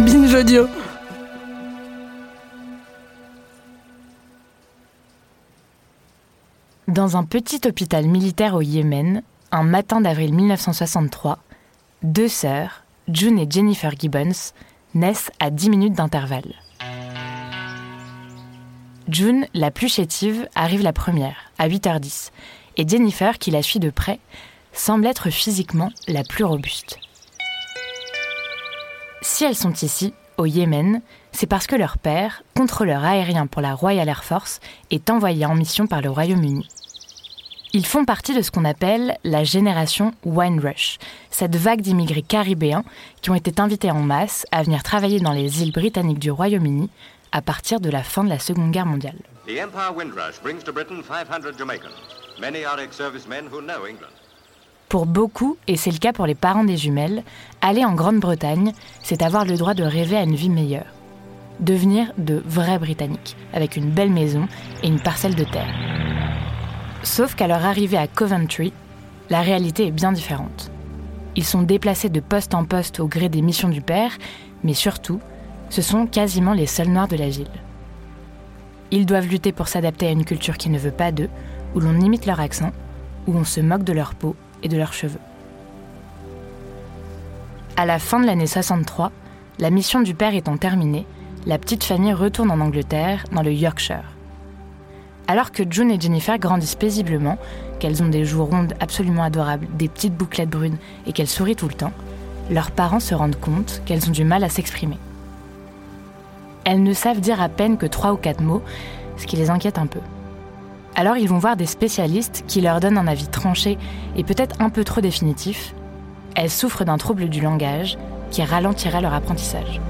Binge. Dans un petit hôpital militaire au Yémen, un matin d'avril 1963, deux sœurs, June et Jennifer Gibbons, naissent à 10 minutes d'intervalle. June, la plus chétive, arrive la première, à 8h10, et Jennifer, qui la suit de près, semble être physiquement la plus robuste. Si elles sont ici, au Yémen, c'est parce que leur père, contrôleur aérien pour la Royal Air Force, est envoyé en mission par le Royaume-Uni. Ils font partie de ce qu'on appelle la génération Wine Rush, cette vague d'immigrés caribéens qui ont été invités en masse à venir travailler dans les îles britanniques du Royaume-Uni à partir de la fin de la Seconde Guerre mondiale. The Windrush brings to Britain 500 Jamaicans. Many are ex-servicemen who know England. Pour beaucoup, et c'est le cas pour les parents des jumelles, aller en Grande-Bretagne, c'est avoir le droit de rêver à une vie meilleure. Devenir de vrais Britanniques, avec une belle maison et une parcelle de terre. Sauf qu'à leur arrivée à Coventry, la réalité est bien différente. Ils sont déplacés de poste en poste au gré des missions du père, mais surtout, ce sont quasiment les seuls noirs de la ville. Ils doivent lutter pour s'adapter à une culture qui ne veut pas d'eux, où l'on imite leur accent, où on se moque de leur peau et de leurs cheveux. À la fin de l'année 63, la mission du père étant terminée, la petite famille retourne en Angleterre, dans le Yorkshire. Alors que June et Jennifer grandissent paisiblement, qu'elles ont des joues rondes absolument adorables, des petites bouclettes brunes et qu'elles sourient tout le temps, leurs parents se rendent compte qu'elles ont du mal à s'exprimer. Elles ne savent dire à peine que trois ou quatre mots, ce qui les inquiète un peu. Alors ils vont voir des spécialistes qui leur donnent un avis tranché et peut-être un peu trop définitif. Elles souffrent d'un trouble du langage qui ralentirait leur apprentissage.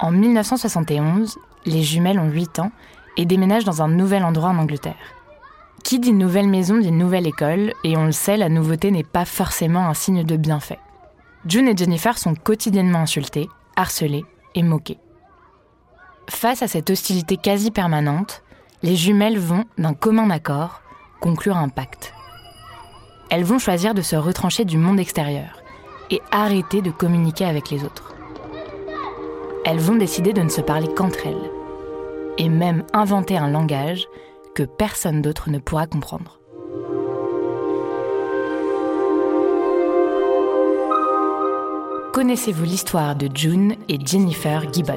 En 1971, les jumelles ont 8 ans et déménagent dans un nouvel endroit en Angleterre. Qui dit nouvelle maison dit nouvelle école, et on le sait, la nouveauté n'est pas forcément un signe de bienfait. June et Jennifer sont quotidiennement insultées, harcelées Face à cette hostilité quasi permanente, les jumelles vont, d'un commun accord, conclure un pacte. Elles vont choisir de se retrancher du monde extérieur et arrêter de communiquer avec les autres. Elles vont décider de ne se parler qu'entre elles, et même inventer un langage que personne d'autre ne pourra comprendre. Connaissez-vous l'histoire de June et Jennifer Gibbons?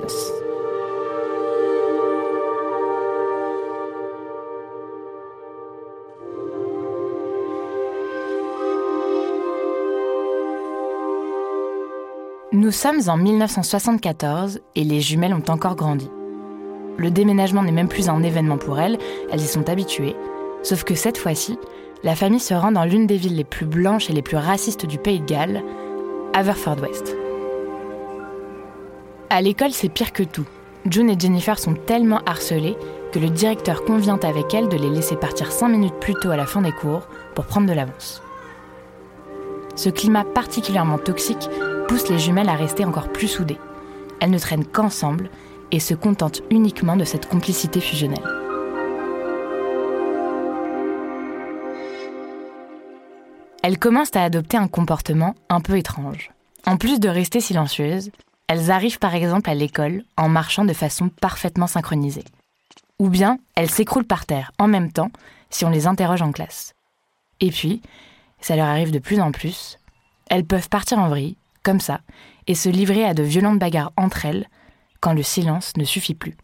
Nous sommes en 1974 et les jumelles ont encore grandi. Le déménagement n'est même plus un événement pour elles, elles y sont habituées. Sauf que cette fois-ci, la famille se rend dans l'une des villes les plus blanches et les plus racistes du pays de Galles, Haverfordwest. À l'école, c'est pire que tout. June et Jennifer sont tellement harcelées que le directeur convient avec elles de les laisser partir 5 minutes plus tôt à la fin des cours pour prendre de l'avance. Ce climat particulièrement toxique pousse les jumelles à rester encore plus soudées. Elles ne traînent qu'ensemble et se contentent uniquement de cette complicité fusionnelle. Elles commencent à adopter un comportement un peu étrange. En plus de rester silencieuses, elles arrivent par exemple à l'école en marchant de façon parfaitement synchronisée. Ou bien elles s'écroulent par terre en même temps si on les interroge en classe. Et puis, ça leur arrive de plus en plus, elles peuvent partir en vrille, comme ça, et se livrer à de violentes bagarres entre elles quand le silence ne suffit plus.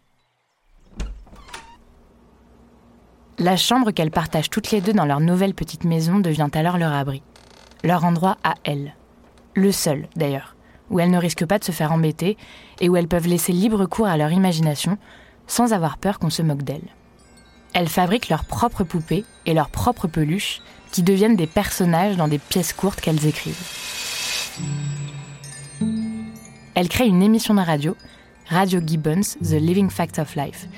La chambre qu'elles partagent toutes les deux dans leur nouvelle petite maison devient alors leur abri, leur endroit à elles. Le seul, d'ailleurs, où elles ne risquent pas de se faire embêter et où elles peuvent laisser libre cours à leur imagination, sans avoir peur qu'on se moque d'elles. Elles fabriquent leurs propres poupées et leurs propres peluches qui deviennent des personnages dans des pièces courtes qu'elles écrivent. Elles créent une émission de radio, Radio Gibbons, The Living Fact of Life,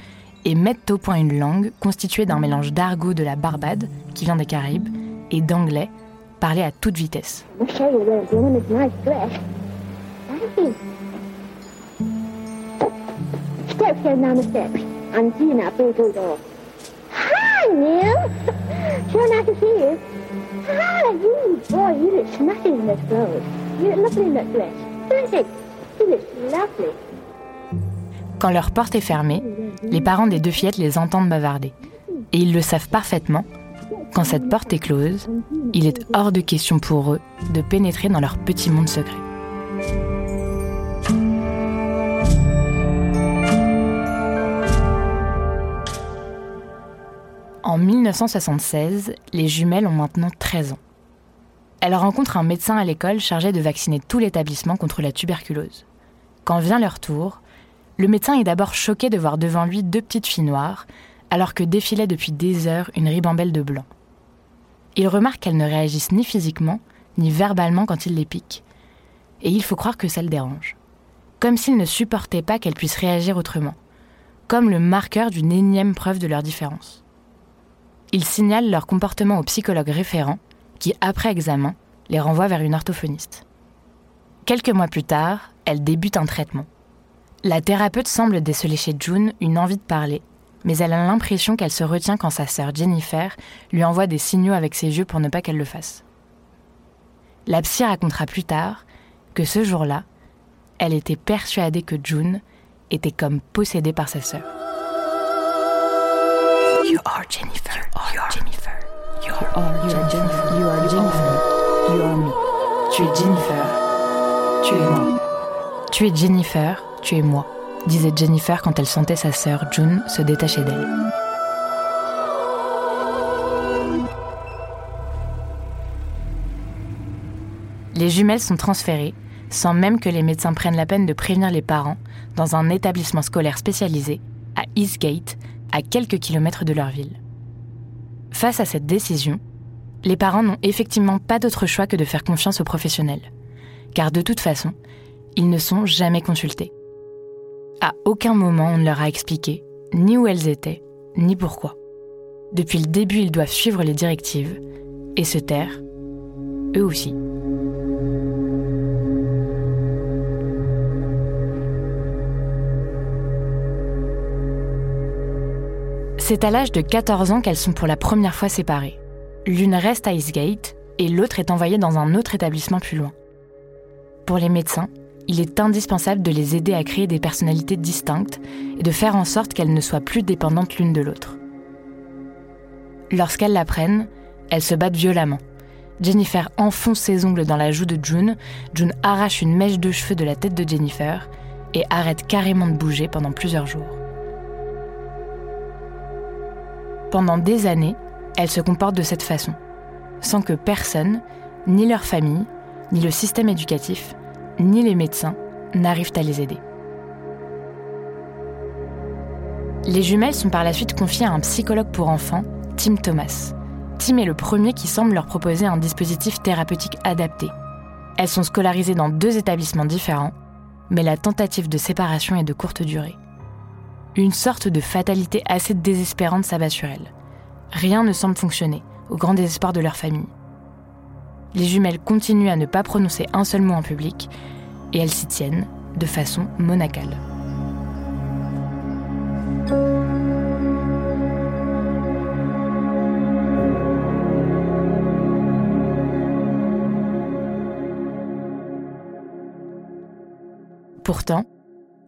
et mettent au point une langue constituée d'un mélange d'argot de la Barbade, qui vient des Caraïbes, et d'anglais, parlé à toute vitesse. Quand leur porte est fermée, les parents des deux fillettes les entendent bavarder. Et ils le savent parfaitement. Quand cette porte est close, il est hors de question pour eux de pénétrer dans leur petit monde secret. En 1976, les jumelles ont maintenant 13 ans. Elles rencontrent un médecin à l'école chargé de vacciner tout l'établissement contre la tuberculose. Quand vient leur tour, le médecin est d'abord choqué de voir devant lui deux petites filles noires, alors que défilait depuis des heures une ribambelle de blanc. Il remarque qu'elles ne réagissent ni physiquement, ni verbalement quand il les pique. Et il faut croire que ça le dérange. Comme s'il ne supportait pas qu'elles puissent réagir autrement. Comme le marqueur d'une énième preuve de leur différence. Ils signalent leur comportement au psychologue référent, qui, après examen, les renvoie vers une orthophoniste. Quelques mois plus tard, elle débute un traitement. La thérapeute semble déceler chez June une envie de parler, mais elle a l'impression qu'elle se retient quand sa sœur Jennifer lui envoie des signaux avec ses yeux pour ne pas qu'elle le fasse. La psy racontera plus tard que ce jour-là, elle était persuadée que June était comme possédée par sa sœur. You are Jennifer. You are Jennifer. You are Jennifer. You are Jennifer. You are me. Tu es Jennifer. Tu es moi. Tu es Jennifer. Tu es moi, disait Jennifer quand elle sentait sa sœur June se détacher d'elle. Les jumelles sont transférées, sans même que les médecins prennent la peine de prévenir les parents, dans un établissement scolaire spécialisé, à Eastgate, à quelques kilomètres de leur ville. Face à cette décision, les parents n'ont effectivement pas d'autre choix que de faire confiance aux professionnels, car de toute façon, ils ne sont jamais consultés. À aucun moment on ne leur a expliqué ni où elles étaient, ni pourquoi. Depuis le début, ils doivent suivre les directives et se taire, eux aussi. C'est à l'âge de 14 ans qu'elles sont pour la première fois séparées. L'une reste à Eastgate et l'autre est envoyée dans un autre établissement plus loin. Pour les médecins, il est indispensable de les aider à créer des personnalités distinctes et de faire en sorte qu'elles ne soient plus dépendantes l'une de l'autre. Lorsqu'elles l'apprennent, elles se battent violemment. Jennifer enfonce ses ongles dans la joue de June, June arrache une mèche de cheveux de la tête de Jennifer et arrête carrément de bouger pendant plusieurs jours. Pendant des années, elles se comportent de cette façon, sans que personne, ni leur famille, ni le système éducatif, ni les médecins n'arrivent à les aider. Les jumelles sont par la suite confiées à un psychologue pour enfants, Tim Thomas. Tim est le premier qui semble leur proposer un dispositif thérapeutique adapté. Elles sont scolarisées dans deux établissements différents, mais la tentative de séparation est de courte durée. Une sorte de fatalité assez désespérante s'abat sur elles. Rien ne semble fonctionner, au grand désespoir de leur famille. Les jumelles continuent à ne pas prononcer un seul mot en public, et elles s'y tiennent de façon monacale. Pourtant,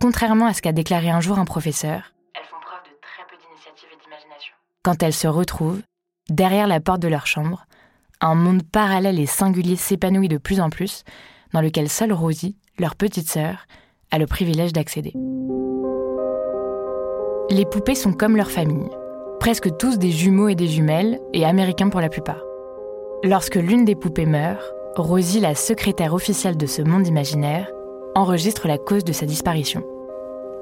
Contrairement à ce qu'a déclaré un jour un professeur, elles font preuve de très peu d'initiative et d'imagination. Quand elles se retrouvent, derrière la porte de leur chambre, un monde parallèle et singulier s'épanouit de plus en plus, dans lequel seule Rosie, leur petite sœur, a le privilège d'accéder. Les poupées sont comme leur famille, presque tous des jumeaux et des jumelles, et américains pour la plupart. Lorsque l'une des poupées meurt, Rosie, la secrétaire officielle de ce monde imaginaire, enregistre la cause de sa disparition.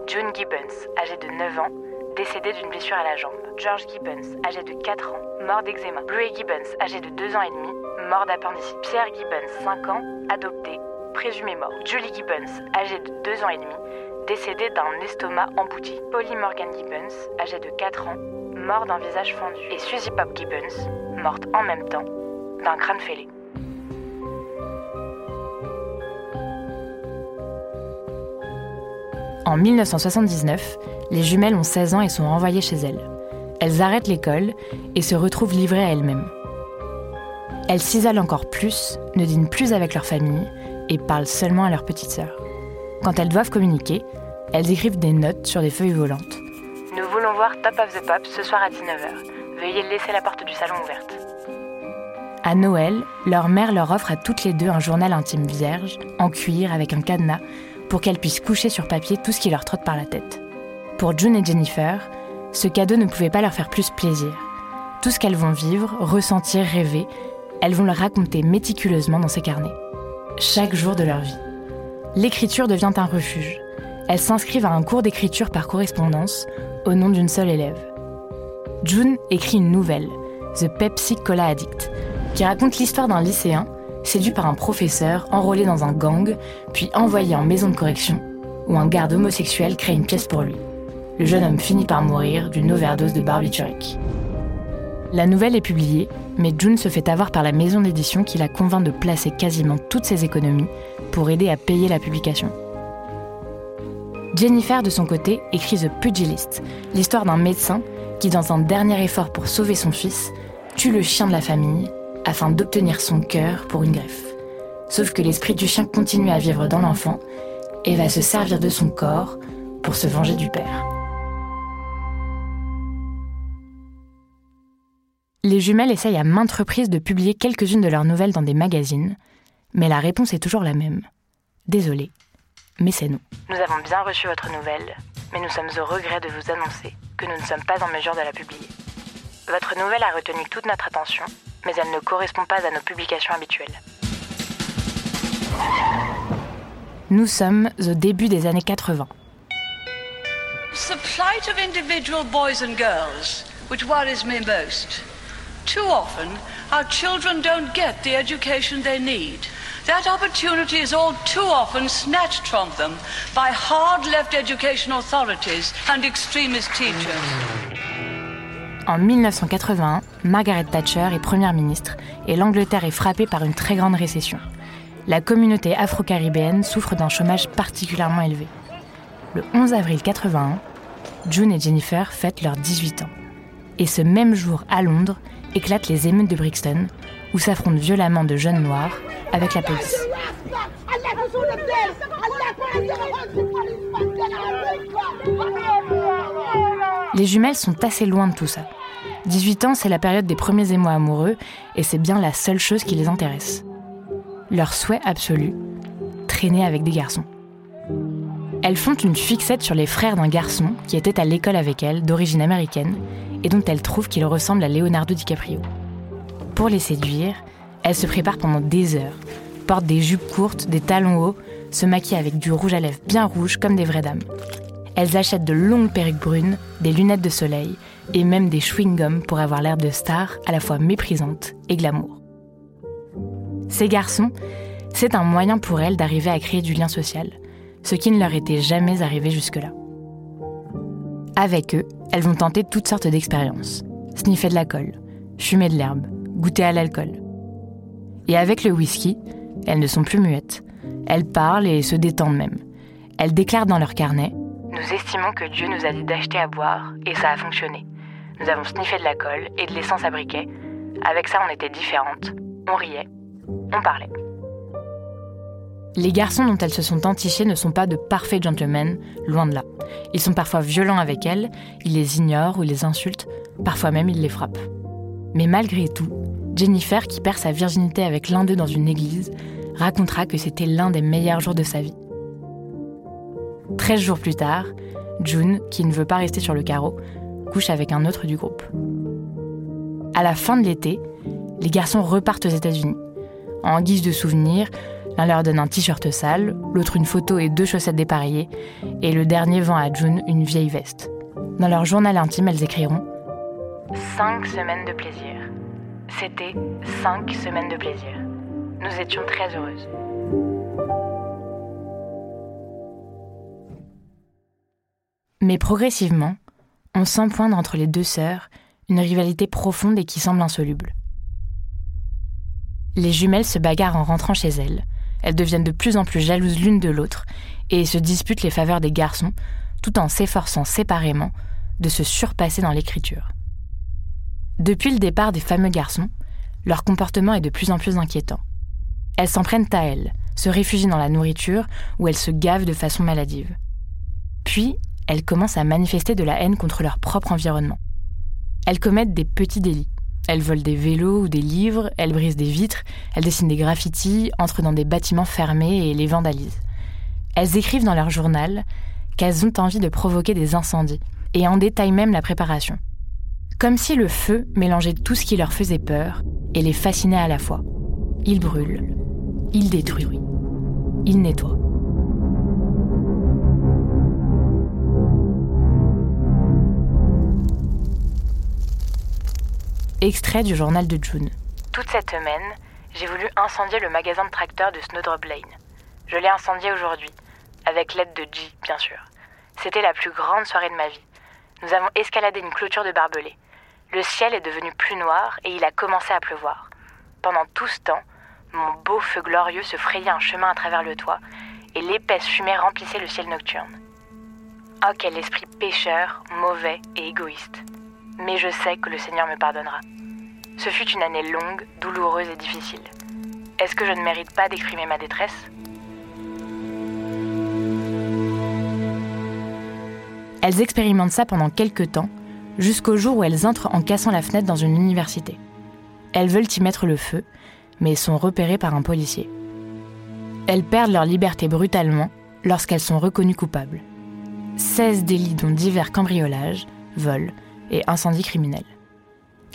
June Gibbons, âgée de 9 ans, décédé d'une blessure à la jambe. George Gibbons, âgé de 4 ans, mort d'eczéma. Bluey Gibbons, âgé de 2 ans et demi, mort d'appendicite. Pierre Gibbons, 5 ans, adopté, présumé mort. Julie Gibbons, âgée de 2 ans et demi, décédée d'un estomac embouti. Polly Morgan Gibbons, âgée de 4 ans, mort d'un visage fendu. Et Susie Pop Gibbons, morte en même temps d'un crâne fêlé. En 1979, les jumelles ont 16 ans et sont renvoyées chez elles. Elles arrêtent l'école et se retrouvent livrées à elles-mêmes. Elles s'isolent encore plus, ne dînent plus avec leur famille et parlent seulement à leur petite sœur. Quand elles doivent communiquer, elles écrivent des notes sur des feuilles volantes. Nous voulons voir Top of the Pop ce soir à 19h. Veuillez laisser la porte du salon ouverte. À Noël, leur mère leur offre à toutes les deux un journal intime vierge, en cuir avec un cadenas, pour qu'elles puissent coucher sur papier tout ce qui leur trotte par la tête. Pour June et Jennifer, ce cadeau ne pouvait pas leur faire plus plaisir. Tout ce qu'elles vont vivre, ressentir, rêver, elles vont le raconter méticuleusement dans ces carnets. Chaque jour de leur vie. L'écriture devient un refuge. Elles s'inscrivent à un cours d'écriture par correspondance au nom d'une seule élève. June écrit une nouvelle, The Pepsi Cola Addict, qui raconte l'histoire d'un lycéen séduit par un professeur enrôlé dans un gang, puis envoyé en maison de correction, où un garde homosexuel crée une pièce pour lui. Le jeune homme finit par mourir d'une overdose de barbiturique. La nouvelle est publiée, mais June se fait avoir par la maison d'édition qui la convainc de placer quasiment toutes ses économies pour aider à payer la publication. Jennifer, de son côté, écrit The Pugilist, l'histoire d'un médecin qui, dans un dernier effort pour sauver son fils, tue le chien de la famille afin d'obtenir son cœur pour une greffe. Sauf que l'esprit du chien continue à vivre dans l'enfant et va se servir de son corps pour se venger du père. Les jumelles essayent à maintes reprises de publier quelques-unes de leurs nouvelles dans des magazines, mais la réponse est toujours la même. Désolé, mais c'est nous. Nous avons bien reçu votre nouvelle, mais nous sommes au regret de vous annoncer que nous ne sommes pas en mesure de la publier. Votre nouvelle a retenu toute notre attention, mais elle ne correspond pas à nos publications habituelles. Nous sommes au début des années 80. the plight of individual boys and girls which worries me most. Too often, our children don't get the education they need. That opportunity is all too often snatched from them by hard left education authorities and extremist teachers. En 1981, Margaret Thatcher est Première ministre et l'Angleterre est frappée par une très grande récession. La communauté afro-caribéenne souffre d'un chômage particulièrement élevé. Le 11 avril 81, June et Jennifer fêtent leurs 18 ans. Et ce même jour, à Londres, éclatent les émeutes de Brixton, où s'affrontent violemment de jeunes noirs avec la police. Les jumelles sont assez loin de tout ça. 18 ans, c'est la période des premiers émois amoureux, et c'est bien la seule chose qui les intéresse. Leur souhait absolu, traîner avec des garçons. Elles font une fixette sur les frères d'un garçon qui était à l'école avec elles, d'origine américaine, et dont elles trouvent qu'il ressemble à Leonardo DiCaprio. Pour les séduire, elles se préparent pendant des heures, portent des jupes courtes, des talons hauts, se maquillent avec du rouge à lèvres bien rouge comme des vraies dames. Elles achètent de longues perruques brunes, des lunettes de soleil et même des chewing-gums pour avoir l'air de stars à la fois méprisantes et glamour. Ces garçons, c'est un moyen pour elles d'arriver à créer du lien social, ce qui ne leur était jamais arrivé jusque-là. Avec eux, elles vont tenter toutes sortes d'expériences. Sniffer de la colle, fumer de l'herbe, goûter à l'alcool. Et avec le whisky, elles ne sont plus muettes. Elles parlent et se détendent même. Elles déclarent dans leur carnet Nous estimons que Dieu nous a dit d'acheter à boire, et ça a fonctionné. Nous avons sniffé de la colle et de l'essence à briquet. Avec ça, on était différentes. On riait. On parlait. Les garçons dont elles se sont entichées ne sont pas de parfaits gentlemen, loin de là. Ils sont parfois violents avec elles, ils les ignorent ou les insultent, parfois même ils les frappent. Mais malgré tout, Jennifer, qui perd sa virginité avec l'un d'eux dans une église, racontera que c'était l'un des meilleurs jours de sa vie. Treize jours plus tard, June, qui ne veut pas rester sur le carreau, couche avec un autre du groupe. À la fin de l'été, les garçons repartent aux États-Unis. En guise de souvenir, l'un leur donne un t-shirt sale, l'autre une photo et deux chaussettes dépareillées, et le dernier vend à June une vieille veste. Dans leur journal intime, elles écriront Cinq semaines de plaisir. C'était cinq semaines de plaisir. Nous étions très heureuses. Mais progressivement, on sent poindre entre les deux sœurs une rivalité profonde et qui semble insoluble. Les jumelles se bagarrent en rentrant chez elles. Elles deviennent de plus en plus jalouses l'une de l'autre et se disputent les faveurs des garçons tout en s'efforçant séparément de se surpasser dans l'écriture. Depuis le départ des fameux garçons, leur comportement est de plus en plus inquiétant. Elles s'en prennent à elles, se réfugient dans la nourriture où elles se gavent de façon maladive. Puis, elles commencent à manifester de la haine contre leur propre environnement. Elles commettent des petits délits. Elles volent des vélos ou des livres, elles brisent des vitres, elles dessinent des graffitis, entrent dans des bâtiments fermés et les vandalisent. Elles écrivent dans leur journal qu'elles ont envie de provoquer des incendies, et en détaillent même la préparation. Comme si le feu mélangeait tout ce qui leur faisait peur et les fascinait à la fois. Il brûle, il détruit, il nettoie. Extrait du journal de June. Toute cette semaine, j'ai voulu incendier le magasin de tracteurs de Snowdrop Lane. Je l'ai incendié aujourd'hui, avec l'aide de G, bien sûr. C'était la plus grande soirée de ma vie. Nous avons escaladé une clôture de barbelés. Le ciel est devenu plus noir et il a commencé à pleuvoir. Pendant tout ce temps, mon beau feu glorieux se frayait un chemin à travers le toit et l'épaisse fumée remplissait le ciel nocturne. Oh, quel esprit pécheur, mauvais et égoïste. Mais je sais que le Seigneur me pardonnera. Ce fut une année longue, douloureuse et difficile. Est-ce que je ne mérite pas d'exprimer ma détresse? Elles expérimentent ça pendant quelques temps, jusqu'au jour où elles entrent en cassant la fenêtre dans une université. Elles veulent y mettre le feu, mais sont repérées par un policier. Elles perdent leur liberté brutalement lorsqu'elles sont reconnues coupables. 16 délits dont divers cambriolages, vols et incendies criminels.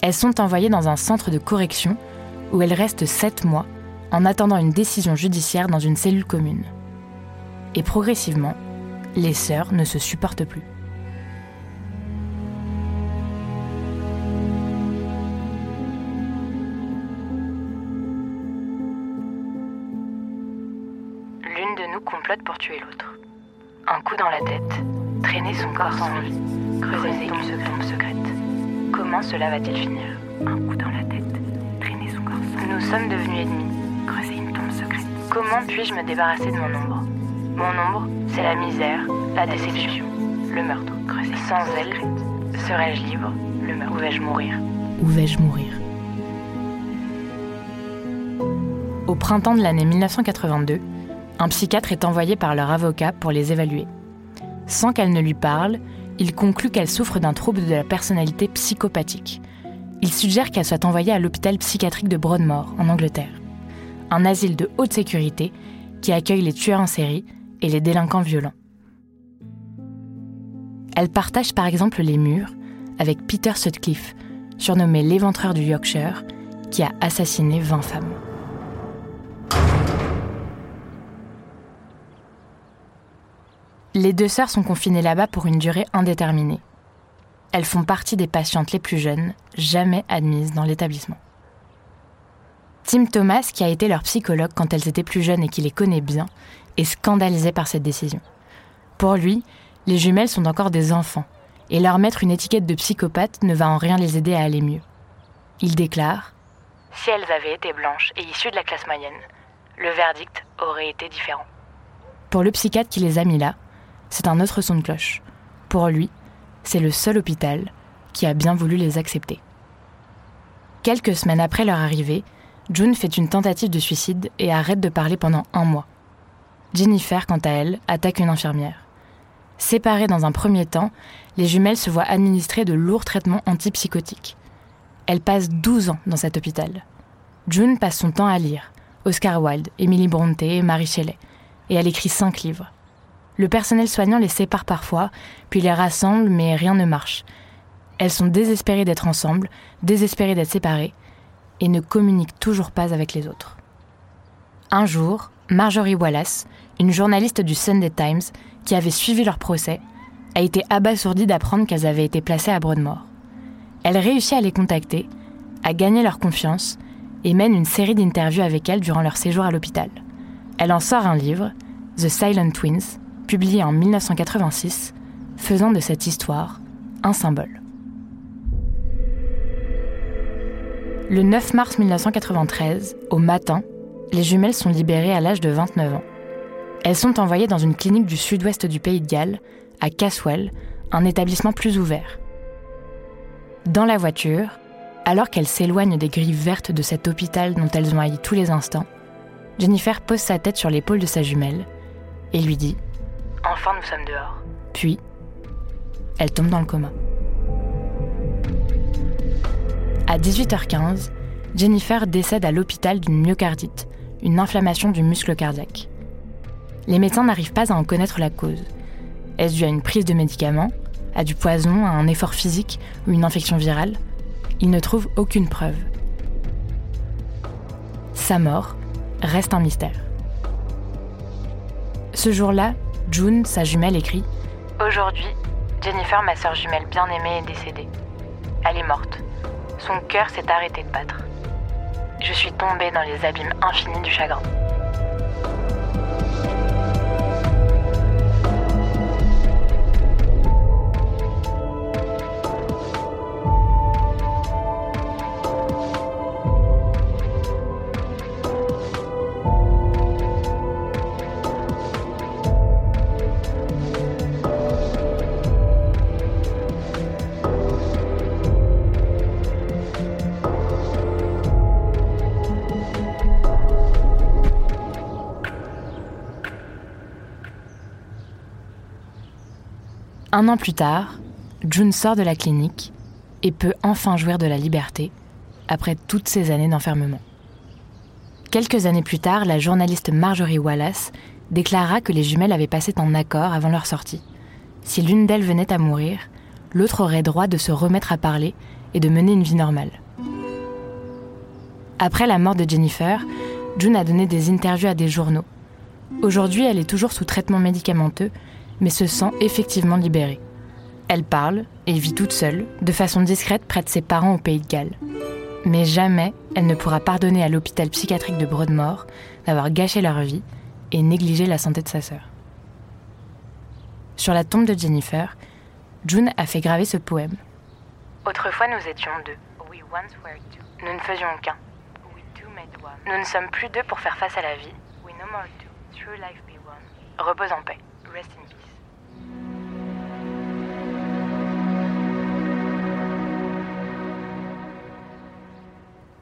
Elles sont envoyées dans un centre de correction où elles restent 7 mois en attendant une décision judiciaire dans une cellule commune. Et progressivement, les sœurs ne se supportent plus. pour tuer l'autre. Un coup dans la tête, traîner son corps sans vie, creuser une tombe secrète. Comment cela va-t-il finir Un coup dans la tête, traîner son corps sans Nous sommes devenus ennemis, creuser une tombe secrète. Comment puis-je me débarrasser de mon ombre Mon ombre, c'est la misère, la déception, le meurtre. Creuser sans elle, serais-je libre Le meurtre. Où vais-je mourir Où vais-je mourir Au printemps de l'année 1982, un psychiatre est envoyé par leur avocat pour les évaluer. Sans qu'elle ne lui parle, il conclut qu'elle souffre d'un trouble de la personnalité psychopathique. Il suggère qu'elle soit envoyée à l'hôpital psychiatrique de Broadmoor, en Angleterre, un asile de haute sécurité qui accueille les tueurs en série et les délinquants violents. Elle partage par exemple les murs avec Peter Sutcliffe, surnommé l'éventreur du Yorkshire, qui a assassiné 20 femmes. Les deux sœurs sont confinées là-bas pour une durée indéterminée. Elles font partie des patientes les plus jeunes, jamais admises dans l'établissement. Tim Thomas, qui a été leur psychologue quand elles étaient plus jeunes et qui les connaît bien, est scandalisé par cette décision. Pour lui, les jumelles sont encore des enfants, et leur mettre une étiquette de psychopathe ne va en rien les aider à aller mieux. Il déclare Si elles avaient été blanches et issues de la classe moyenne, le verdict aurait été différent. Pour le psychiatre qui les a mis là, c'est un autre son de cloche. Pour lui, c'est le seul hôpital qui a bien voulu les accepter. Quelques semaines après leur arrivée, June fait une tentative de suicide et arrête de parler pendant un mois. Jennifer, quant à elle, attaque une infirmière. Séparées dans un premier temps, les jumelles se voient administrer de lourds traitements antipsychotiques. Elles passent 12 ans dans cet hôpital. June passe son temps à lire Oscar Wilde, Emily Brontë, Marie Shelley, et elle écrit cinq livres. Le personnel soignant les sépare parfois, puis les rassemble, mais rien ne marche. Elles sont désespérées d'être ensemble, désespérées d'être séparées, et ne communiquent toujours pas avec les autres. Un jour, Marjorie Wallace, une journaliste du Sunday Times, qui avait suivi leur procès, a été abasourdie d'apprendre qu'elles avaient été placées à Broadmoor. Elle réussit à les contacter, à gagner leur confiance et mène une série d'interviews avec elles durant leur séjour à l'hôpital. Elle en sort un livre, The Silent Twins, publié en 1986, faisant de cette histoire un symbole. Le 9 mars 1993, au matin, les jumelles sont libérées à l'âge de 29 ans. Elles sont envoyées dans une clinique du sud-ouest du pays de Galles, à Caswell, un établissement plus ouvert. Dans la voiture, alors qu'elles s'éloignent des grilles vertes de cet hôpital dont elles ont haï tous les instants, Jennifer pose sa tête sur l'épaule de sa jumelle et lui dit ⁇ Enfin nous sommes dehors ⁇ Puis, elle tombe dans le coma. À 18h15, Jennifer décède à l'hôpital d'une myocardite, une inflammation du muscle cardiaque. Les médecins n'arrivent pas à en connaître la cause. Est-ce dû à une prise de médicaments, à du poison, à un effort physique ou une infection virale? Ils ne trouvent aucune preuve. Sa mort reste un mystère. Ce jour-là, June, sa jumelle, écrit Aujourd'hui, Jennifer, ma sœur jumelle bien-aimée, est décédée. Elle est morte. Son cœur s'est arrêté de battre. Je suis tombée dans les abîmes infinis du chagrin. Un an plus tard, June sort de la clinique et peut enfin jouir de la liberté après toutes ces années d'enfermement. Quelques années plus tard, la journaliste Marjorie Wallace déclara que les jumelles avaient passé un accord avant leur sortie. Si l'une d'elles venait à mourir, l'autre aurait droit de se remettre à parler et de mener une vie normale. Après la mort de Jennifer, June a donné des interviews à des journaux. Aujourd'hui, elle est toujours sous traitement médicamenteux mais se sent effectivement libérée. Elle parle et vit toute seule, de façon discrète près de ses parents au pays de Galles. Mais jamais elle ne pourra pardonner à l'hôpital psychiatrique de Broadmoor d'avoir gâché leur vie et négligé la santé de sa sœur. Sur la tombe de Jennifer, June a fait graver ce poème. Autrefois nous étions deux. Nous ne faisions qu'un. Nous ne sommes plus deux pour faire face à la vie. Repose en paix.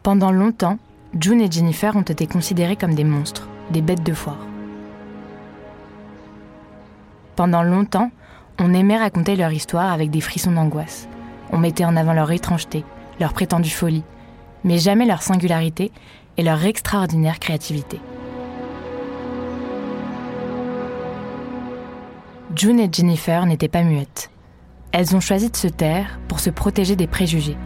Pendant longtemps, June et Jennifer ont été considérées comme des monstres, des bêtes de foire. Pendant longtemps, on aimait raconter leur histoire avec des frissons d'angoisse. On mettait en avant leur étrangeté, leur prétendue folie, mais jamais leur singularité et leur extraordinaire créativité. June et Jennifer n'étaient pas muettes. Elles ont choisi de se taire pour se protéger des préjugés,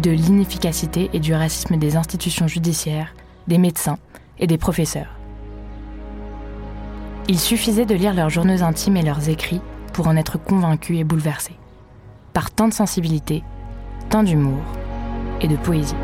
de l'inefficacité et du racisme des institutions judiciaires, des médecins et des professeurs. Il suffisait de lire leurs journaux intimes et leurs écrits pour en être convaincu et bouleversé, par tant de sensibilité, tant d'humour et de poésie.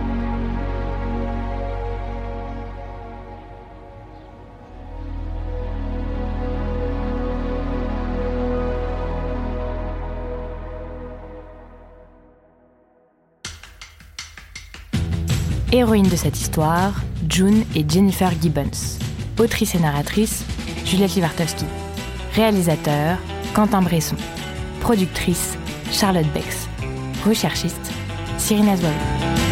Héroïne de cette histoire, June et Jennifer Gibbons. Autrice et narratrice, Juliette Livartowski. Réalisateur, Quentin Bresson. Productrice, Charlotte Bex. Recherchiste, Cyrine Azualo.